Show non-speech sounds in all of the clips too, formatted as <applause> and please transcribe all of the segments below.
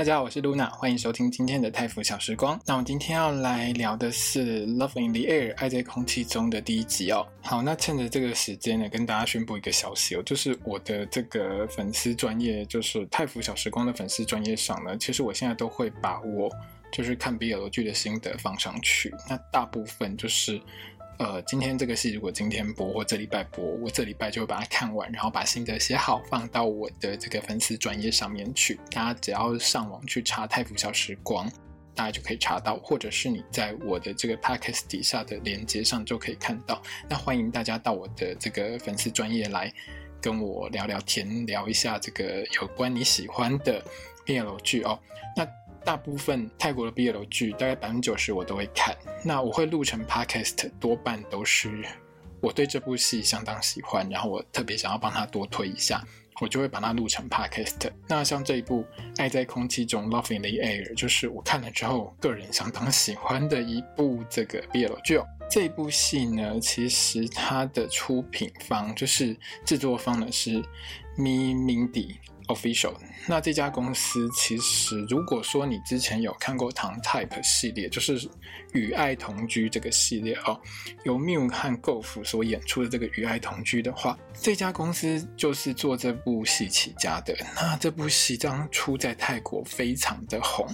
大家好，我是露娜，欢迎收听今天的泰腐小时光。那我今天要来聊的是《Love in the Air》爱在空气中的第一集哦。好，那趁着这个时间呢，跟大家宣布一个消息哦，就是我的这个粉丝专业，就是泰腐小时光的粉丝专业上呢，其实我现在都会把我就是看 BL 剧的心得放上去。那大部分就是。呃，今天这个戏如果今天播或这礼拜播，我这礼拜就会把它看完，然后把心得写好，放到我的这个粉丝专业上面去。大家只要上网去查“泰福小时光”，大家就可以查到，或者是你在我的这个 podcast 底下的链接上就可以看到。那欢迎大家到我的这个粉丝专业来跟我聊聊天，聊一下这个有关你喜欢的 BL 剧哦。那。大部分泰国的 BL 剧，大概百分之九十我都会看。那我会录成 podcast，多半都是我对这部戏相当喜欢，然后我特别想要帮他多推一下，我就会把它录成 podcast。那像这一部《爱在空气中》（Love in the Air），就是我看了之后个人相当喜欢的一部这个 BL 剧。这部戏呢，其实它的出品方就是制作方呢是 Me Mindy。Official，那这家公司其实，如果说你之前有看过《唐 Type》系列，就是《与爱同居》这个系列哦，由 Miu 和 Golf 所演出的这个《与爱同居》的话，这家公司就是做这部戏起家的。那这部戏当初在泰国非常的红，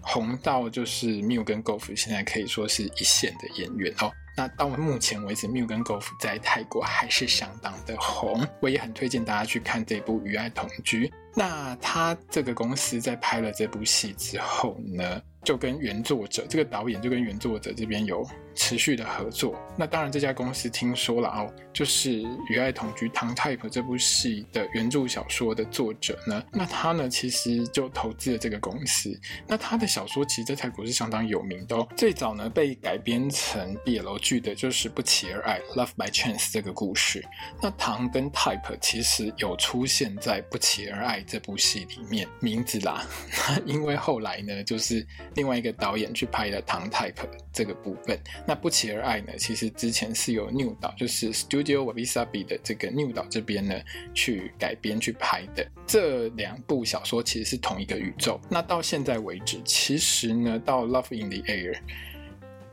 红到就是 Miu 跟 Golf 现在可以说是一线的演员哦。那到目前为止，Miu 跟 Golf 在泰国还是相当的红，我也很推荐大家去看这部《与爱同居》。那他这个公司在拍了这部戏之后呢，就跟原作者这个导演就跟原作者这边有持续的合作。那当然，这家公司听说了哦，就是《与爱同居》唐 Type 这部戏的原著小说的作者呢，<laughs> 那他呢其实就投资了这个公司。那他的小说其实，在泰国是相当有名的哦。最早呢被改编成 BL 剧的就是《不期而爱》（Love by Chance） 这个故事。那唐跟 Type 其实有出现在《不期而爱》这部戏里面，名字啦。<laughs> 因为后来呢，就是另外一个导演去拍了唐 Type 这个部分。那不期而爱呢，其实之前是有 New 岛，就是 Studio Wabi Sabi 的这个 New 岛这边呢去改编去拍的。这两部小说其实是同一个宇宙。那到现在为止，其实呢，到 Love in the Air。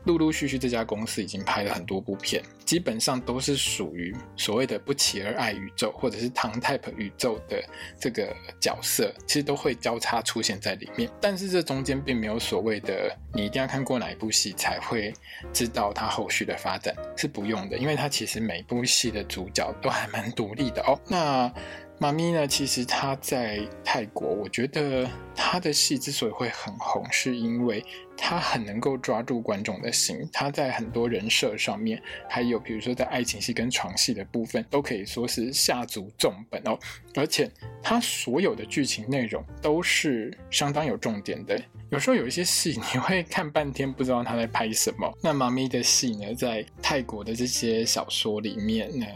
陆陆续续，这家公司已经拍了很多部片，基本上都是属于所谓的不期而爱宇宙，或者是唐 type 宇宙的这个角色，其实都会交叉出现在里面。但是这中间并没有所谓的你一定要看过哪一部戏才会知道它后续的发展，是不用的，因为它其实每部戏的主角都还蛮独立的哦。那妈咪呢？其实她在泰国，我觉得她的戏之所以会很红，是因为她很能够抓住观众的心。她在很多人设上面，还有比如说在爱情戏跟床戏的部分，都可以说是下足重本哦。而且它所有的剧情内容都是相当有重点的。有时候有一些戏你会看半天不知道他在拍什么。那妈咪的戏呢，在泰国的这些小说里面呢，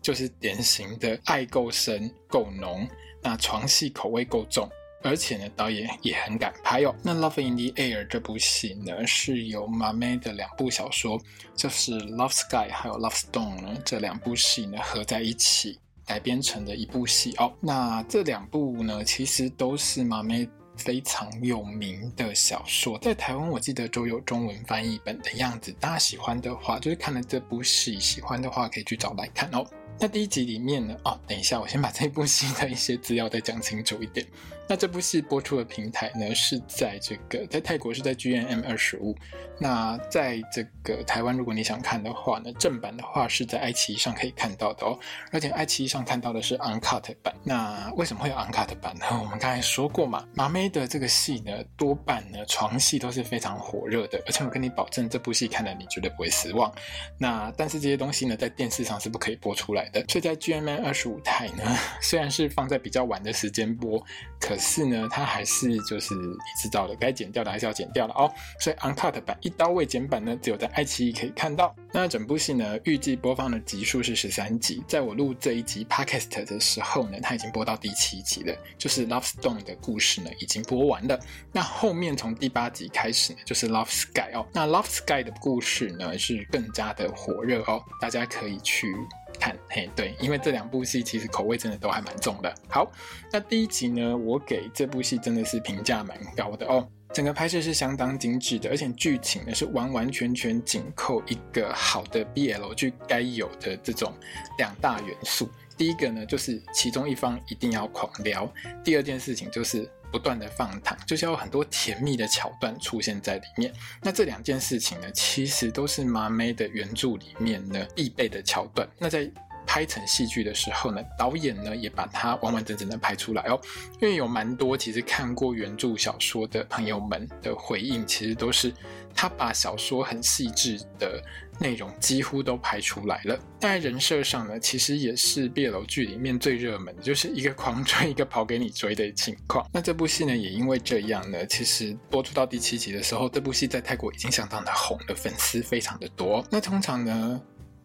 就是典型的爱够深够浓，那床戏口味够重，而且呢，导演也很敢拍哦。那《Love in the Air》这部戏呢，是由马妹的两部小说，就是《Love Sky》还有《Love Stone》呢这两部戏呢合在一起改编成的一部戏哦。那这两部呢，其实都是马妹非常有名的小说，在台湾我记得都有中文翻译本的样子。大家喜欢的话，就是看了这部戏喜欢的话，可以去找来看哦。那第一集里面呢？哦，等一下，我先把这部戏的一些资料再讲清楚一点。那这部戏播出的平台呢，是在这个在泰国是在 GMM 二十五。那在这个台湾，如果你想看的话呢，正版的话是在爱奇艺上可以看到的哦。而且爱奇艺上看到的是 Uncut 版。那为什么会有 Uncut 版呢？<laughs> 我们刚才说过嘛，马妹的这个戏呢，多半呢床戏都是非常火热的，而且我跟你保证，这部戏看了你绝对不会失望。那但是这些东西呢，在电视上是不可以播出来的，所以在 GMM 二十五台呢，<laughs> 虽然是放在比较晚的时间播，可可是呢，它还是就是你知道的，该剪掉的还是要剪掉的哦。所以 uncut 版一刀未剪版呢，只有在爱奇艺可以看到。那整部戏呢，预计播放的集数是十三集。在我录这一集 podcast 的时候呢，它已经播到第七集了，就是 Love Stone 的故事呢已经播完了。那后面从第八集开始呢，就是 Love Sky 哦。那 Love Sky 的故事呢是更加的火热哦，大家可以去。看，嘿，对，因为这两部戏其实口味真的都还蛮重的。好，那第一集呢，我给这部戏真的是评价蛮高的哦。整个拍摄是相当精致的，而且剧情呢是完完全全紧扣一个好的 BL 剧该有的这种两大元素。第一个呢，就是其中一方一定要狂撩；第二件事情就是。不断的放糖，就是要很多甜蜜的桥段出现在里面。那这两件事情呢，其实都是麻妹的原著里面呢必备的桥段。那在拍成戏剧的时候呢，导演呢也把它完完整整的拍出来哦。因为有蛮多其实看过原著小说的朋友们的回应，其实都是他把小说很细致的。内容几乎都拍出来了。在人设上呢，其实也是 BL 剧里面最热门，就是一个狂追，一个跑给你追的情况。那这部戏呢，也因为这样呢，其实播出到第七集的时候，这部戏在泰国已经相当的红了，粉丝非常的多。那通常呢，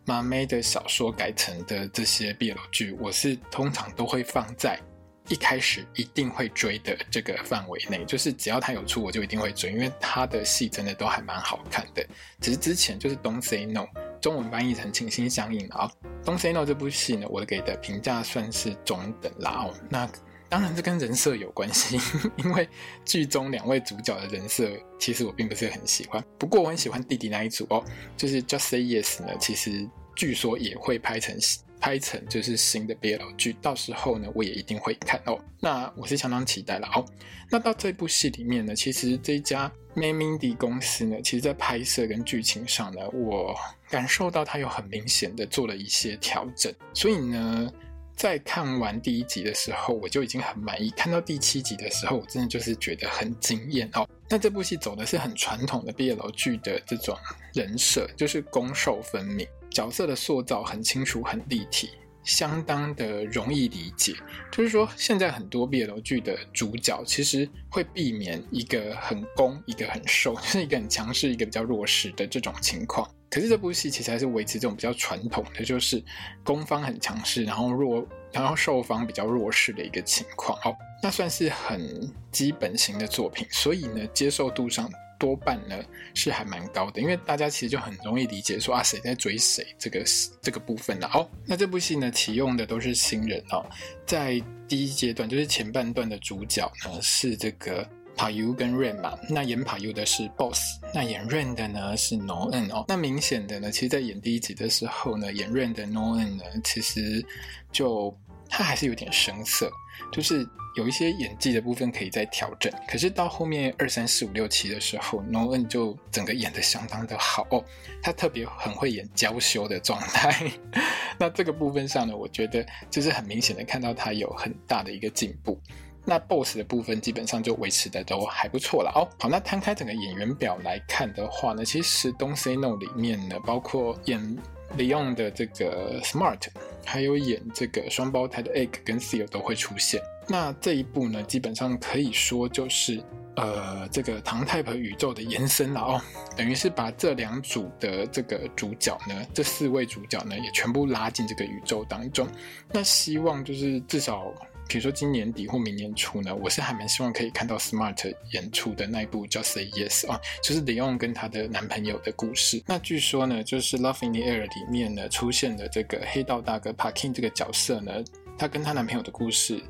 麻妹的小说改成的这些 BL 剧，我是通常都会放在。一开始一定会追的这个范围内，就是只要他有出，我就一定会追，因为他的戏真的都还蛮好看的。只是之前就是《Don't Say No》，中文翻译成“请心相印”啊，《Don't Say No》这部戏呢，我给的评价算是中等啦哦。那当然这跟人设有关系，<laughs> 因为剧中两位主角的人设其实我并不是很喜欢。不过我很喜欢弟弟那一组哦，就是 Just Say Yes 呢，其实据说也会拍成。拍成就是新的 BL 剧，到时候呢，我也一定会看哦。那我是相当期待了哦。那到这部戏里面呢，其实这家 m a m i n d y 公司呢，其实在拍摄跟剧情上呢，我感受到它有很明显的做了一些调整。所以呢，在看完第一集的时候，我就已经很满意。看到第七集的时候，我真的就是觉得很惊艳哦。那这部戏走的是很传统的 BL 剧的这种人设，就是攻受分明。角色的塑造很清楚、很立体，相当的容易理解。就是说，现在很多 BL 剧的主角其实会避免一个很攻、一个很受，<laughs> 就是一个很强势、一个比较弱势的这种情况。可是这部戏其实还是维持这种比较传统的，就是攻方很强势，然后弱，然后受方比较弱势的一个情况。哦，那算是很基本型的作品，所以呢，接受度上。多半呢是还蛮高的，因为大家其实就很容易理解说啊，谁在追谁这个这个部分的哦。那这部戏呢启用的都是新人哦，在第一阶段就是前半段的主角呢是这个 PayU 跟 Rain 嘛，那演 PayU 的是 Boss，那演 Rain 的呢是 non 哦。那明显的呢，其实在演第一集的时候呢，演 Rain 的 non 呢，其实就他还是有点生涩，就是。有一些演技的部分可以再调整，可是到后面二三四五六七的时候，Noeun 就整个演得相当的好哦，他特别很会演娇羞的状态。<laughs> 那这个部分上呢，我觉得就是很明显的看到他有很大的一个进步。那 Boss 的部分基本上就维持的都还不错了哦。好，那摊开整个演员表来看的话呢，其实 Don't Say No 里面呢，包括演李用的这个 Smart，还有演这个双胞胎的 Egg 跟 Seal 都会出现。那这一部呢，基本上可以说就是呃，这个唐太婆宇宙的延伸了哦，等于是把这两组的这个主角呢，这四位主角呢，也全部拉进这个宇宙当中。那希望就是至少，比如说今年底或明年初呢，我是还蛮希望可以看到 Smart 演出的那一部叫 Say Yes 啊，就是 Leon 跟她的男朋友的故事。那据说呢，就是 Love in the Air 里面呢出现的这个黑道大哥 Parkin 这个角色呢，他跟他男朋友的故事。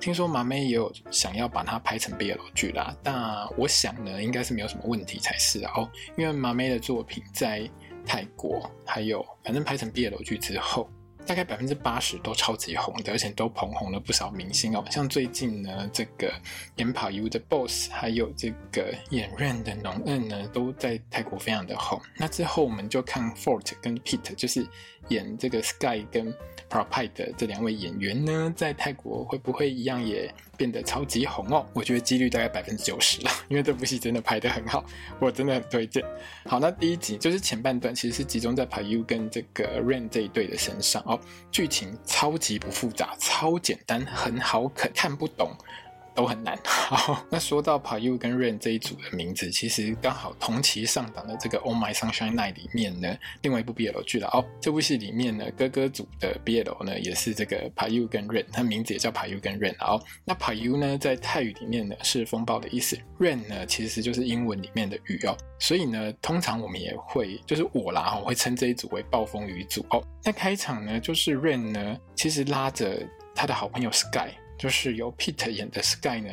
听说麻妹也有想要把它拍成 BL 剧啦，但我想呢，应该是没有什么问题才是哦，因为麻妹的作品在泰国还有，反正拍成 BL 剧之后，大概百分之八十都超级红的，而且都捧红了不少明星哦。像最近呢，这个演跑鱼的 Boss，还有这个演 ran 的农任呢，都在泰国非常的红。那之后我们就看 Fort 跟 Pete，就是演这个 Sky 跟。p r o p i t e 的这两位演员呢，在泰国会不会一样也变得超级红哦？我觉得几率大概百分之九十了，因为这部戏真的拍得很好，我真的很推荐。好，那第一集就是前半段，其实是集中在 PayU 跟这个 Rain 这一对的身上哦，剧情超级不复杂，超简单，很好啃，看不懂。都很难。<laughs> 好，那说到 PayU 跟 Ren 这一组的名字，其实刚好同期上档的这个《Oh My Sunshine Night》里面呢，另外一部 BL 剧了哦。这部戏里面呢，哥哥组的 BL 呢，也是这个 PayU 跟 Ren，他名字也叫 PayU 跟 Ren 哦。那 PayU 呢，在泰语里面呢是风暴的意思，Ren 呢其实就是英文里面的雨哦。所以呢，通常我们也会，就是我啦，我会称这一组为暴风雨组哦。那开场呢，就是 Ren 呢，其实拉着他的好朋友 Sky，就是由 Pete 演的 Sky 呢，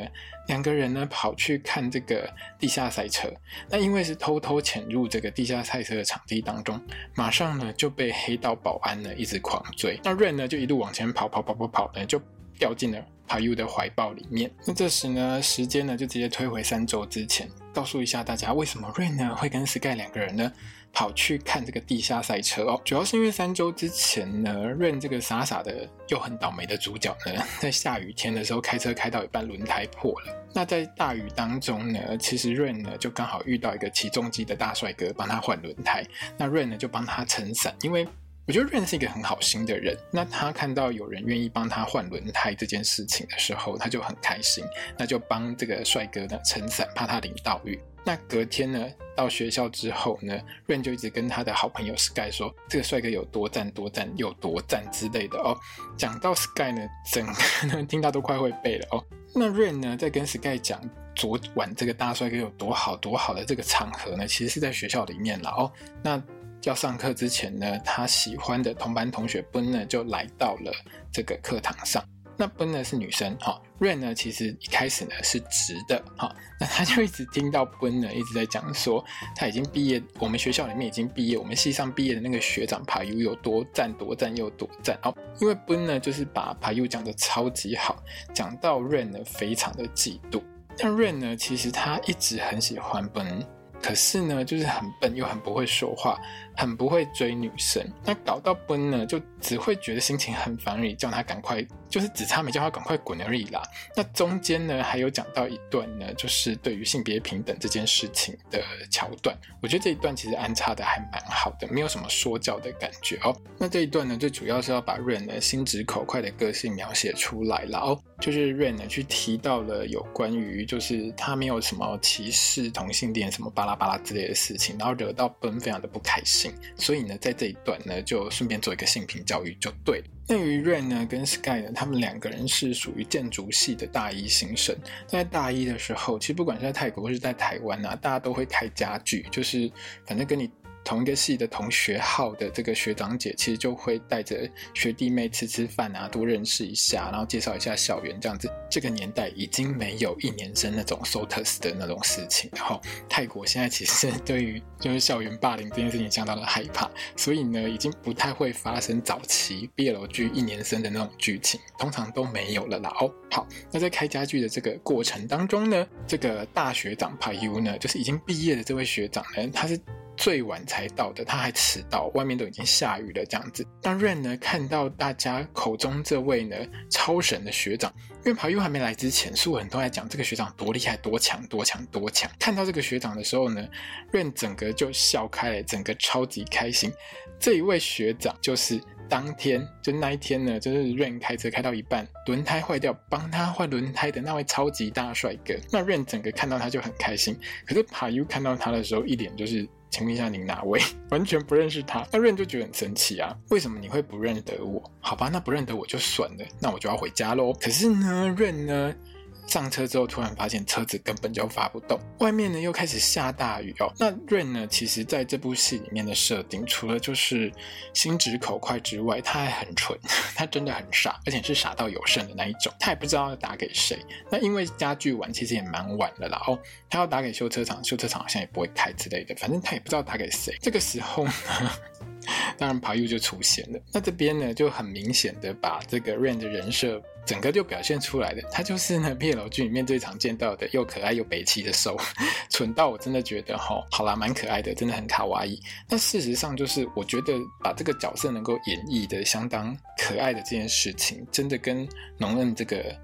两个人呢跑去看这个地下赛车。那因为是偷偷潜入这个地下赛车的场地当中，马上呢就被黑道保安呢一直狂追。那 Ren 呢就一路往前跑，跑跑跑跑呢就掉进了 PayU 的怀抱里面。那这时呢，时间呢就直接推回三周之前。告诉一下大家，为什么 Ren 呢会跟 Sky 两个人呢跑去看这个地下赛车哦？主要是因为三周之前呢，Ren 这个傻傻的又很倒霉的主角呢，<laughs> 在下雨天的时候开车开到一半轮胎破了。那在大雨当中呢，其实 Ren 呢就刚好遇到一个起重机的大帅哥帮他换轮胎，那 Ren 呢就帮他撑伞，因为。我觉得 Ren 是一个很好心的人，那他看到有人愿意帮他换轮胎这件事情的时候，他就很开心，那就帮这个帅哥呢撑伞，怕他淋到雨。那隔天呢，到学校之后呢，Rain 就一直跟他的好朋友 Sky 说，这个帅哥有多赞多赞有多赞之类的哦。讲到 Sky 呢，整个人听到都快会背了哦。那 Rain 呢，在跟 Sky 讲昨晚这个大帅哥有多好多好的这个场合呢，其实是在学校里面了哦。那要上课之前呢，他喜欢的同班同学 Ben 呢就来到了这个课堂上。那 Ben 呢是女生哈，Ren 呢其实一开始呢是直的哈，那他就一直听到 Ben 呢一直在讲说他已经毕业，我们学校里面已经毕业，我们系上毕业的那个学长 PayU 有多赞多赞又多赞哦，因为 Ben 呢就是把 PayU 讲得超级好，讲到 Ren 呢非常的嫉妒。但 Ren 呢其实他一直很喜欢 Ben，可是呢就是很笨又很不会说话。很不会追女生，那搞到奔呢，就只会觉得心情很烦而已，叫他赶快，就是只差没叫他赶快滚而已啦。那中间呢，还有讲到一段呢，就是对于性别平等这件事情的桥段，我觉得这一段其实安插的还蛮好的，没有什么说教的感觉哦。那这一段呢，最主要是要把 Ren 呢心直口快的个性描写出来了哦，就是 Rain 呢去提到了有关于就是他没有什么歧视同性恋什么巴拉巴拉之类的事情，然后惹到 Ben 非常的不开心。所以呢，在这一段呢，就顺便做一个性平教育就对了。那于 Ren 呢跟 Sky 呢，他们两个人是属于建筑系的大一新生。在大一的时候，其实不管是在泰国或是在台湾啊，大家都会开家具，就是反正跟你。同一个系的同学号的这个学长姐，其实就会带着学弟妹吃吃饭啊，多认识一下，然后介绍一下校园这样子。这个年代已经没有一年生那种 SOTUS 的那种事情。然后泰国现在其实对于 <laughs> 就是校园霸凌这件事情相当的害怕，所以呢，已经不太会发生早期 BL 剧一年生的那种剧情，通常都没有了啦。哦，好，那在开家具的这个过程当中呢，这个大学长 PayU 呢，就是已经毕业的这位学长呢，他是。最晚才到的，他还迟到，外面都已经下雨了，这样子。当 Ren 呢看到大家口中这位呢超神的学长，因为跑又还没来之前，所有人都在讲这个学长多厉害、多强、多强、多强。看到这个学长的时候呢，Ren 整个就笑开了，整个超级开心。这一位学长就是当天就那一天呢，就是 Rain 开车开到一半，轮胎坏掉，帮他换轮胎的那位超级大帅哥。那 Rain 整个看到他就很开心，可是 PayU 看到他的时候，一脸就是。请问一下，您哪位？完全不认识他。那 Rain 就觉得很生气啊，为什么你会不认得我？好吧，那不认得我就算了，那我就要回家喽。可是呢，Rain 呢？上车之后，突然发现车子根本就发不动，外面呢又开始下大雨哦。那 Rain 呢，其实在这部戏里面的设定，除了就是心直口快之外，他还很蠢，<laughs> 他真的很傻，而且是傻到有剩的那一种。他也不知道要打给谁。那因为家具完其实也蛮晚了啦哦，他要打给修车厂，修车厂好像也不会开之类的，反正他也不知道打给谁。这个时候呢，<laughs> 当然 PayU 就出现了。那这边呢就很明显的把这个 Rain 的人设。整个就表现出来的，他就是呢 BL 剧里面最常见到的又可爱又北齐的受，蠢到我真的觉得哈，好啦，蛮可爱的，真的很卡哇伊。但事实上就是，我觉得把这个角色能够演绎的相当可爱的这件事情，真的跟农恩这个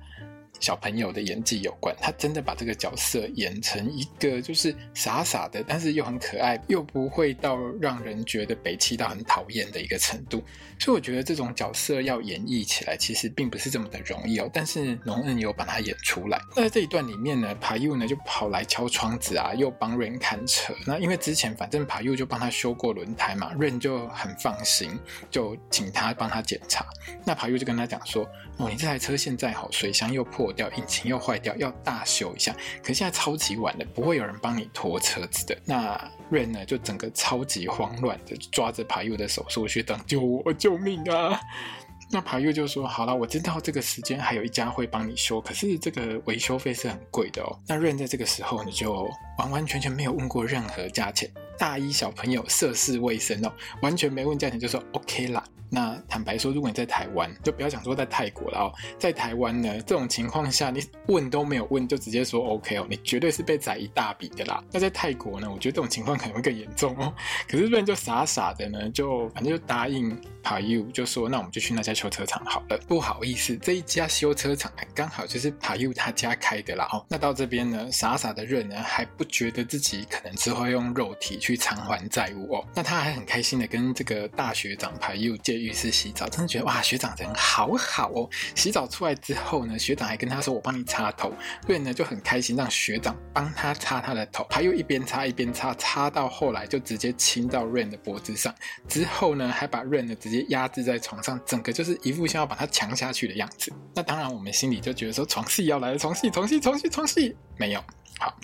小朋友的演技有关，他真的把这个角色演成一个就是傻傻的，但是又很可爱，又不会到让人觉得北七到很讨厌的一个程度。所以我觉得这种角色要演绎起来，其实并不是这么的容易哦。但是农恩有把它演出来。那在这一段里面呢爬佑呢就跑来敲窗子啊，又帮 Rain 看车。那因为之前反正爬佑就帮他修过轮胎嘛，Rain 就很放心，就请他帮他检查。那爬佑就跟他讲说：“哦，你这台车现在好，水箱又破掉，引擎又坏掉，要大修一下。可现在超级晚了，不会有人帮你拖车子的。”那 Rain 呢就整个超级慌乱的抓着 PayU 的手说：“去等救我，救命啊！”那 PayU 就说：“好了，我知道这个时间还有一家会帮你修，可是这个维修费是很贵的哦。”那 Rain 在这个时候你就完完全全没有问过任何价钱，大一小朋友涉世未深哦，完全没问价钱就说 OK 啦。那坦白说，如果你在台湾，就不要讲说在泰国了哦，在台湾呢，这种情况下，你问都没有问就直接说 OK 哦，你绝对是被宰一大笔的啦。那在泰国呢，我觉得这种情况可能会更严重哦。可是人就傻傻的呢，就反正就答应 p a u 就说那我们就去那家修车厂好了。不好意思，这一家修车厂刚好就是 p a u 他家开的啦哦。那到这边呢，傻傻的人呢还不觉得自己可能之后要用肉体去偿还债务哦。那他还很开心的跟这个大学长 PayU 借。浴室洗澡，真的觉得哇，学长人好好哦。洗澡出来之后呢，学长还跟他说：“我帮你擦头。”瑞呢就很开心，让学长帮他擦他的头。他又一边擦一边擦，擦到后来就直接亲到瑞的脖子上。之后呢，还把瑞呢直接压制在床上，整个就是一副像要把他强下去的样子。那当然，我们心里就觉得说床戏要来了，床戏，床戏，床戏，床戏，没有。好，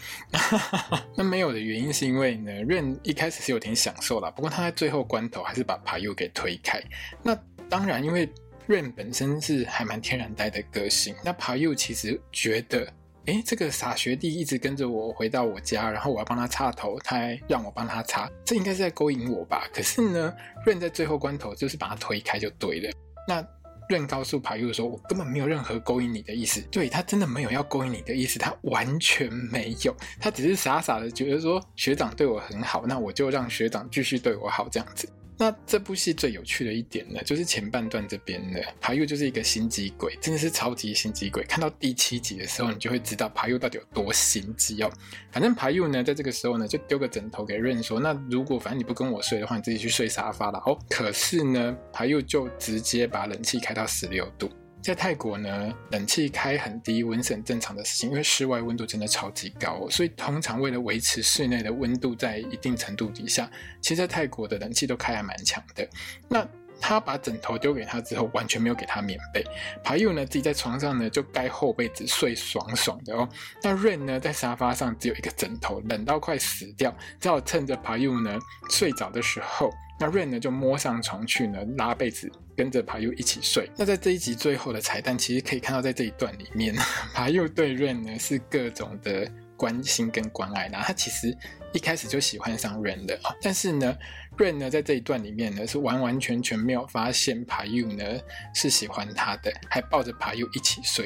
<laughs> 那没有的原因是因为呢，Rain 一开始是有点享受啦，不过他在最后关头还是把 PayU 给推开。那当然，因为 Rain 本身是还蛮天然呆的个性，那 PayU 其实觉得，诶，这个傻学弟一直跟着我回到我家，然后我要帮他擦头，他还让我帮他擦，这应该是在勾引我吧？可是呢，Rain 在最后关头就是把他推开就对了。那任高数排忧说：“我根本没有任何勾引你的意思。”对他真的没有要勾引你的意思，他完全没有，他只是傻傻的觉得说学长对我很好，那我就让学长继续对我好这样子。那这部戏最有趣的一点呢，就是前半段这边呢，PayU 就是一个心机鬼，真的是超级心机鬼。看到第七集的时候，你就会知道牌佑到底有多心机哦。反正牌佑呢，在这个时候呢，就丢个枕头给润说：“那如果反正你不跟我睡的话，你自己去睡沙发了哦。”可是呢牌佑就直接把冷气开到十六度。在泰国呢，冷气开很低温是很正常的事情，因为室外温度真的超级高哦，所以通常为了维持室内的温度在一定程度底下，其实在泰国的冷气都开还蛮强的。那他把枕头丢给他之后，完全没有给他棉被。PayU 呢，自己在床上呢就盖厚被子睡爽爽的哦。那 Rain 呢，在沙发上只有一个枕头，冷到快死掉，只好趁着爬柚呢睡着的时候。那 Rain 呢就摸上床去呢，拉被子跟着 PayU 一起睡。那在这一集最后的彩蛋，其实可以看到，在这一段里面，<laughs> PayU 对 Rain 呢是各种的关心跟关爱。那他其实一开始就喜欢上 Rain 的啊，但是呢，Rain 呢在这一段里面呢是完完全全没有发现 PayU 呢是喜欢他的，还抱着 PayU 一起睡。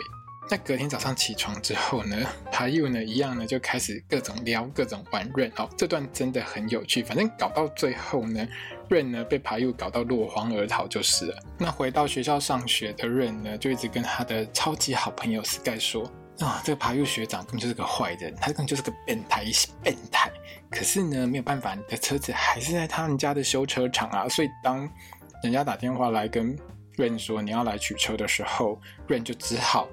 那隔天早上起床之后呢，PayU 呢一样呢就开始各种撩、各种玩润哦，这段真的很有趣。反正搞到最后呢。润呢被 PayU 搞到落荒而逃就是了。那回到学校上学的润呢，就一直跟他的超级好朋友 Sky 说：“啊，这个 PayU 学长根本就是个坏人，他根本就是个变态，变态。可是呢，没有办法，你的车子还是在他们家的修车厂啊。所以当人家打电话来跟 Rain 说你要来取车的时候，Rain 就只好。”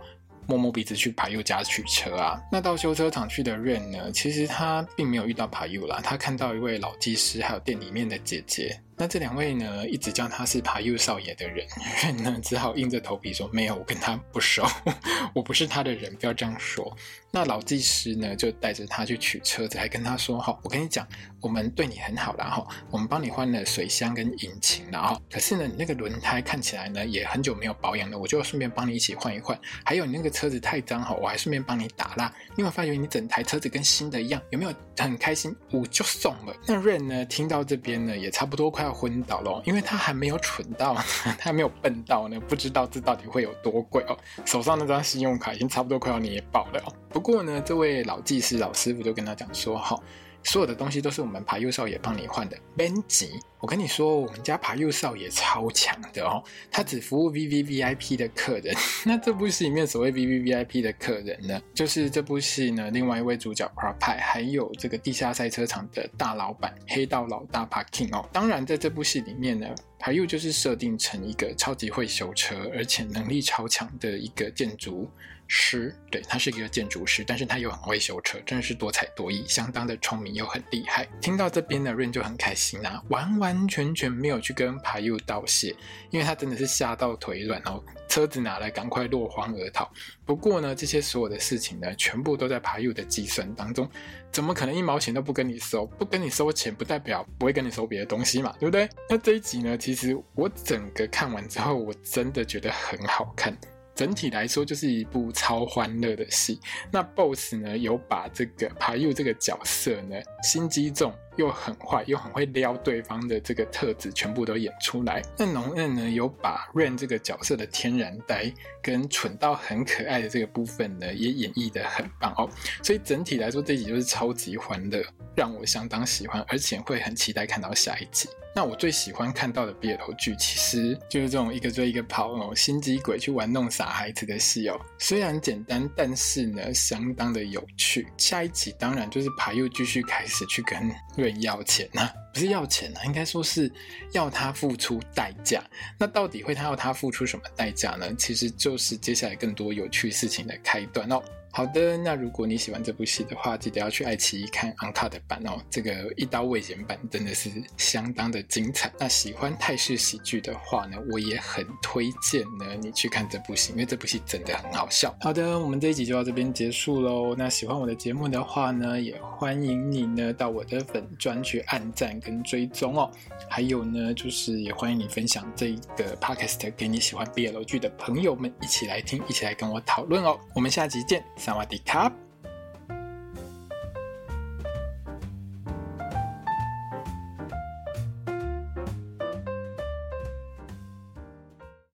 摸摸鼻子去 PayU 家取车啊！那到修车厂去的 Rain 呢？其实他并没有遇到 PayU 啦，他看到一位老技师，还有店里面的姐姐。那这两位呢，一直叫他是 PayU 少爷的人，<laughs> Rain 呢只好硬着头皮说：“没有，我跟他不熟，<laughs> 我不是他的人，不要这样说。”那老技师呢，就带着他去取车子，还跟他说：“好，我跟你讲，我们对你很好，然后我们帮你换了水箱跟引擎，然后可是呢，你那个轮胎看起来呢也很久没有保养了，我就顺便帮你一起换一换。还有你那个车子太脏哈，我还顺便帮你打蜡。你有没有发觉你整台车子跟新的一样？有没有很开心？我就送了。那 Rain 呢，听到这边呢，也差不多快要昏倒了，因为他还没有蠢到，<laughs> 他还没有笨到呢，不知道这到底会有多贵哦。手上那张信用卡已经差不多快要捏爆了哦。不过呢，这位老技师、老师傅就跟他讲说：“哦，所有的东西都是我们排忧少爷帮你换的。Benji，我跟你说，我们家爬幼少爷超强的哦，他只服务 VVVIP 的客人。<laughs> 那这部戏里面所谓 VVVIP 的客人呢，就是这部戏呢另外一位主角 Crabpie，还有这个地下赛车场的大老板黑道老大 Parking 哦。当然，在这部戏里面呢。排又就是设定成一个超级会修车，而且能力超强的一个建筑师。对，他是一个建筑师，但是他又很会修车，真的是多才多艺，相当的聪明又很厉害。听到这边的 Rain 就很开心啊，完完完全全没有去跟排佑道谢，因为他真的是吓到腿软哦。车子拿来，赶快落荒而逃。不过呢，这些所有的事情呢，全部都在爬佑的计算当中。怎么可能一毛钱都不跟你收？不跟你收钱，不代表不会跟你收别的东西嘛，对不对？那这一集呢，其实我整个看完之后，我真的觉得很好看。整体来说，就是一部超欢乐的戏。那 BOSS 呢，有把这个爬佑这个角色呢，心机重。又很坏，又很会撩对方的这个特质，全部都演出来。那龙恩呢，有把 Rain 这个角色的天然呆跟蠢到很可爱的这个部分呢，也演绎的很棒哦。所以整体来说，这集就是超级欢乐，让我相当喜欢，而且会很期待看到下一集。那我最喜欢看到的 BL 剧，其实就是这种一个追一个跑哦，心机鬼去玩弄傻孩子的戏哦。虽然简单，但是呢，相当的有趣。下一集当然就是爬又继续开始去跟要钱啊，不是要钱啊，应该说是要他付出代价。那到底会他要他付出什么代价呢？其实就是接下来更多有趣事情的开端哦。好的，那如果你喜欢这部戏的话，记得要去爱奇艺看 Uncut 版哦。这个一刀未剪版真的是相当的精彩。那喜欢泰式喜剧的话呢，我也很推荐呢你去看这部戏，因为这部戏真的很好笑。好的，我们这一集就到这边结束喽。那喜欢我的节目的话呢，也欢迎你呢到我的粉专去按赞跟追踪哦。还有呢，就是也欢迎你分享这个 Podcast 给你喜欢 BL 剧的朋友们一起来听，一起来跟我讨论哦。我们下集见。萨瓦迪卡。